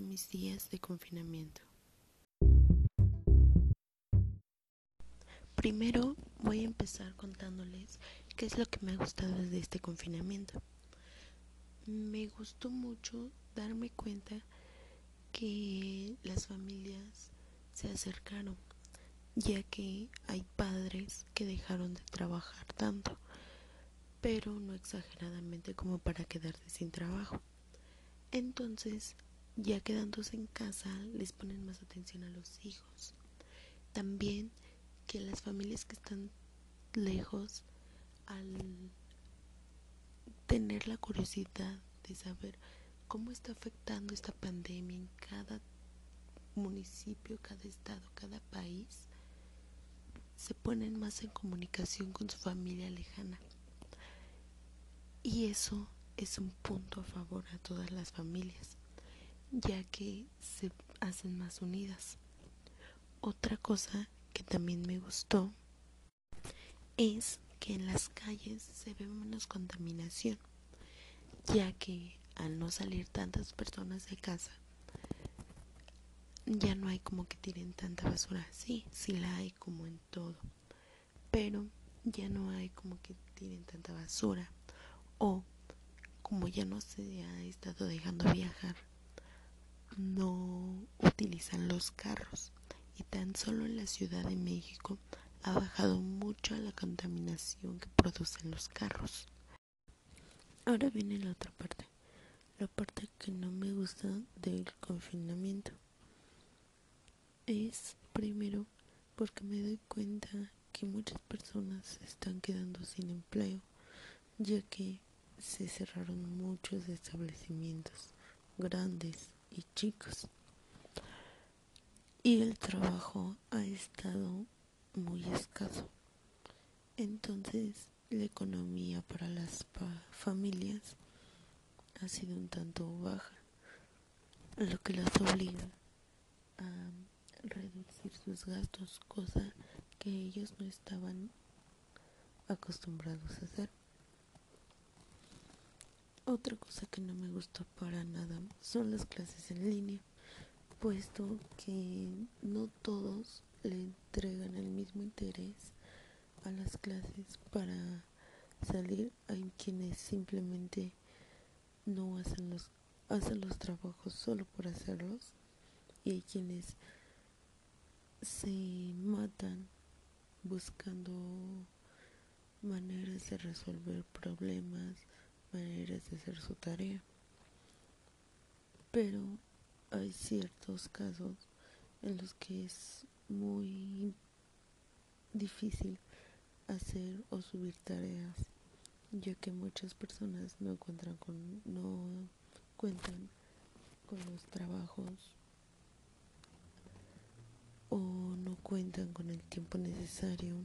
mis días de confinamiento. Primero voy a empezar contándoles qué es lo que me ha gustado de este confinamiento. Me gustó mucho darme cuenta que las familias se acercaron, ya que hay padres que dejaron de trabajar tanto, pero no exageradamente como para quedarse sin trabajo. Entonces, ya quedándose en casa, les ponen más atención a los hijos. También que las familias que están lejos, al tener la curiosidad de saber cómo está afectando esta pandemia en cada municipio, cada estado, cada país, se ponen más en comunicación con su familia lejana. Y eso es un punto a favor a todas las familias, ya que se hacen más unidas. Otra cosa que también me gustó es que en las calles se ve menos contaminación, ya que al no salir tantas personas de casa, ya no hay como que tiren tanta basura. Sí, sí la hay como en todo, pero ya no hay como que tiren tanta basura o como ya no se ha estado dejando viajar, no utilizan los carros y tan solo en la Ciudad de México ha bajado mucho la contaminación que producen los carros. Ahora viene la otra parte, la parte que no me gusta del confinamiento. Es primero porque me doy cuenta que muchas personas se están quedando sin empleo, ya que se cerraron muchos establecimientos grandes y chicos y el trabajo ha estado muy escaso. Entonces la economía para las familias ha sido un tanto baja, lo que las obliga a reducir sus gastos, cosa que ellos no estaban acostumbrados a hacer. Otra cosa que no me gustó para nada son las clases en línea, puesto que no todos le entregan el mismo interés a las clases para salir. Hay quienes simplemente no hacen los, hacen los trabajos solo por hacerlos y hay quienes se matan buscando maneras de resolver problemas maneras de hacer su tarea. Pero hay ciertos casos en los que es muy difícil hacer o subir tareas, ya que muchas personas no encuentran con no cuentan con los trabajos o no cuentan con el tiempo necesario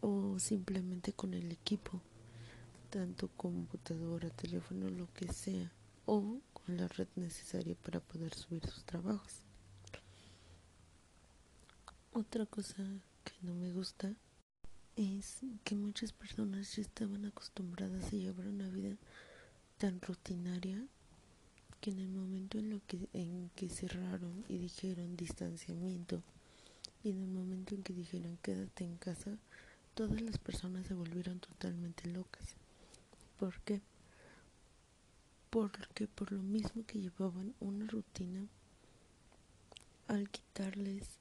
o simplemente con el equipo tanto computadora, teléfono, lo que sea, o con la red necesaria para poder subir sus trabajos. Otra cosa que no me gusta es que muchas personas ya estaban acostumbradas a llevar una vida tan rutinaria que en el momento en, lo que, en que cerraron y dijeron distanciamiento y en el momento en que dijeron quédate en casa, todas las personas se volvieron totalmente locas. ¿Por qué? Porque por lo mismo que llevaban una rutina, al quitarles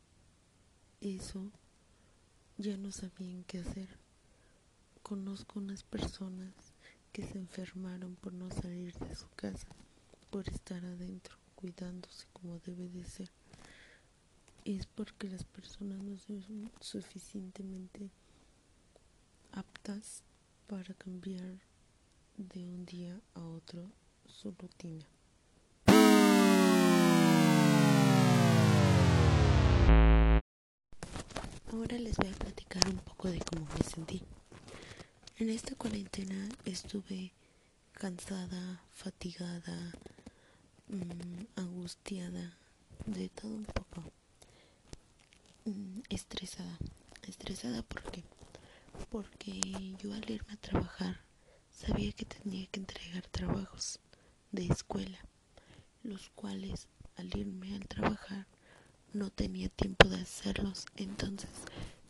eso, ya no sabían qué hacer. Conozco unas personas que se enfermaron por no salir de su casa, por estar adentro, cuidándose como debe de ser. Es porque las personas no son suficientemente aptas para cambiar de un día a otro su rutina. Ahora les voy a platicar un poco de cómo me sentí. En esta cuarentena estuve cansada, fatigada, mm, angustiada, de todo un poco. Mm, estresada. Estresada porque porque yo al irme a trabajar sabía que tenía que entregar trabajos de escuela, los cuales al irme al trabajar no tenía tiempo de hacerlos, entonces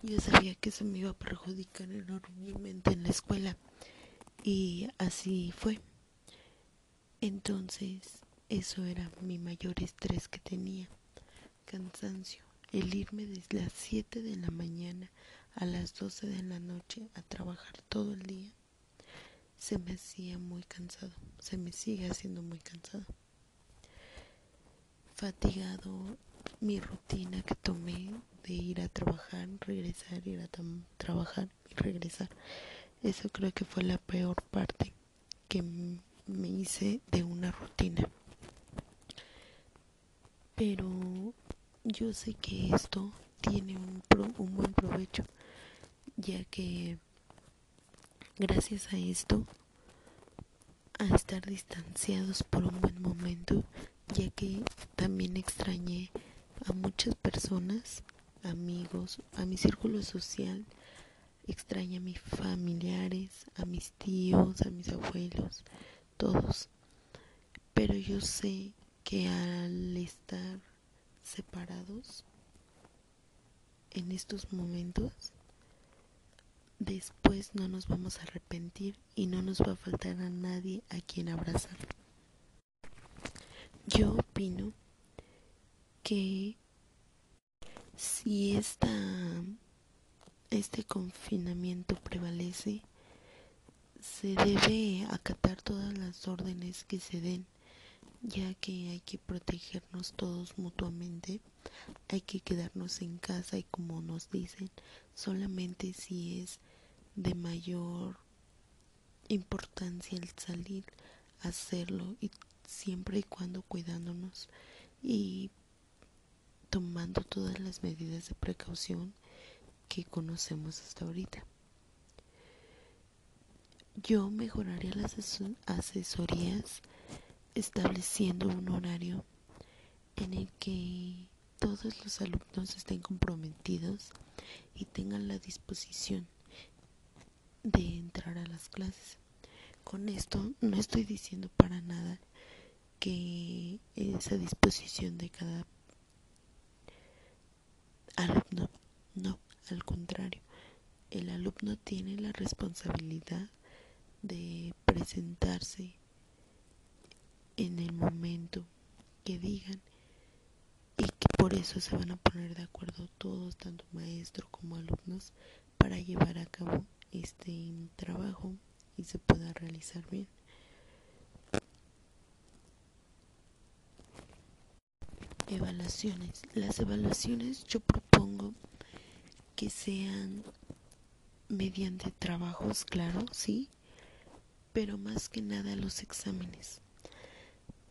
yo sabía que eso me iba a perjudicar enormemente en la escuela. Y así fue. Entonces, eso era mi mayor estrés que tenía, cansancio, el irme desde las 7 de la mañana a las 12 de la noche a trabajar todo el día, se me hacía muy cansado, se me sigue haciendo muy cansado. Fatigado mi rutina que tomé de ir a trabajar, regresar, ir a trabajar y regresar. Eso creo que fue la peor parte que me hice de una rutina. Pero yo sé que esto tiene un, un buen provecho, ya que gracias a esto, a estar distanciados por un buen momento, ya que también extrañé a muchas personas, amigos, a mi círculo social, extrañé a mis familiares, a mis tíos, a mis abuelos, todos. Pero yo sé que al estar separados en estos momentos, después no nos vamos a arrepentir y no nos va a faltar a nadie a quien abrazar. Yo opino que si esta, este confinamiento prevalece, se debe acatar todas las órdenes que se den, ya que hay que protegernos todos mutuamente, hay que quedarnos en casa y como nos dicen, solamente si es de mayor importancia el salir, hacerlo y siempre y cuando cuidándonos y tomando todas las medidas de precaución que conocemos hasta ahorita. Yo mejoraría las asesorías estableciendo un horario en el que todos los alumnos estén comprometidos y tengan la disposición de entrar a las clases. Con esto no estoy diciendo para nada que esa disposición de cada alumno, no, al contrario, el alumno tiene la responsabilidad de presentarse en el momento que digan y que por eso se van a poner de acuerdo todos, tanto maestro como alumnos, para llevar a cabo este trabajo y se pueda realizar bien. Evaluaciones. Las evaluaciones yo propongo que sean mediante trabajos, claro, sí, pero más que nada los exámenes,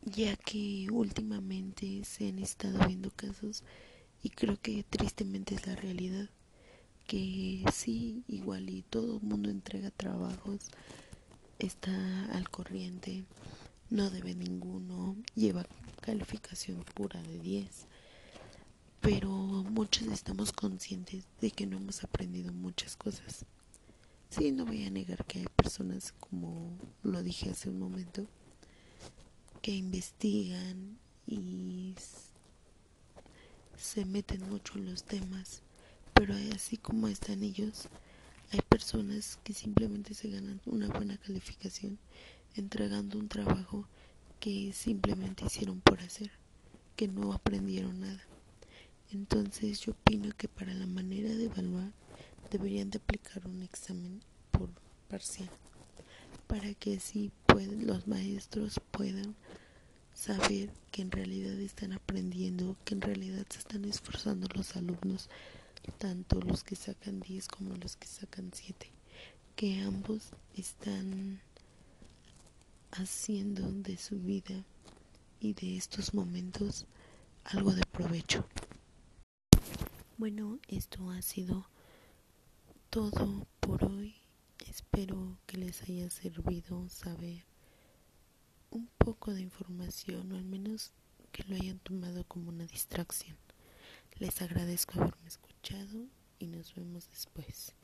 ya que últimamente se han estado viendo casos y creo que tristemente es la realidad, que sí, igual y todo el mundo entrega trabajos, está al corriente, no debe ninguno, lleva calificación pura de 10. Pero muchos estamos conscientes de que no hemos aprendido muchas cosas. Sí, no voy a negar que hay personas, como lo dije hace un momento, que investigan y se meten mucho en los temas, pero así como están ellos, hay personas que simplemente se ganan una buena calificación entregando un trabajo que simplemente hicieron por hacer, que no aprendieron nada. Entonces yo opino que para la manera de evaluar deberían de aplicar un examen por parcial, para que así pueden, los maestros puedan saber que en realidad están aprendiendo, que en realidad se están esforzando los alumnos, tanto los que sacan 10 como los que sacan 7, que ambos están haciendo de su vida y de estos momentos algo de provecho. Bueno, esto ha sido todo por hoy. Espero que les haya servido saber un poco de información o al menos que lo hayan tomado como una distracción. Les agradezco haberme y nos vemos después.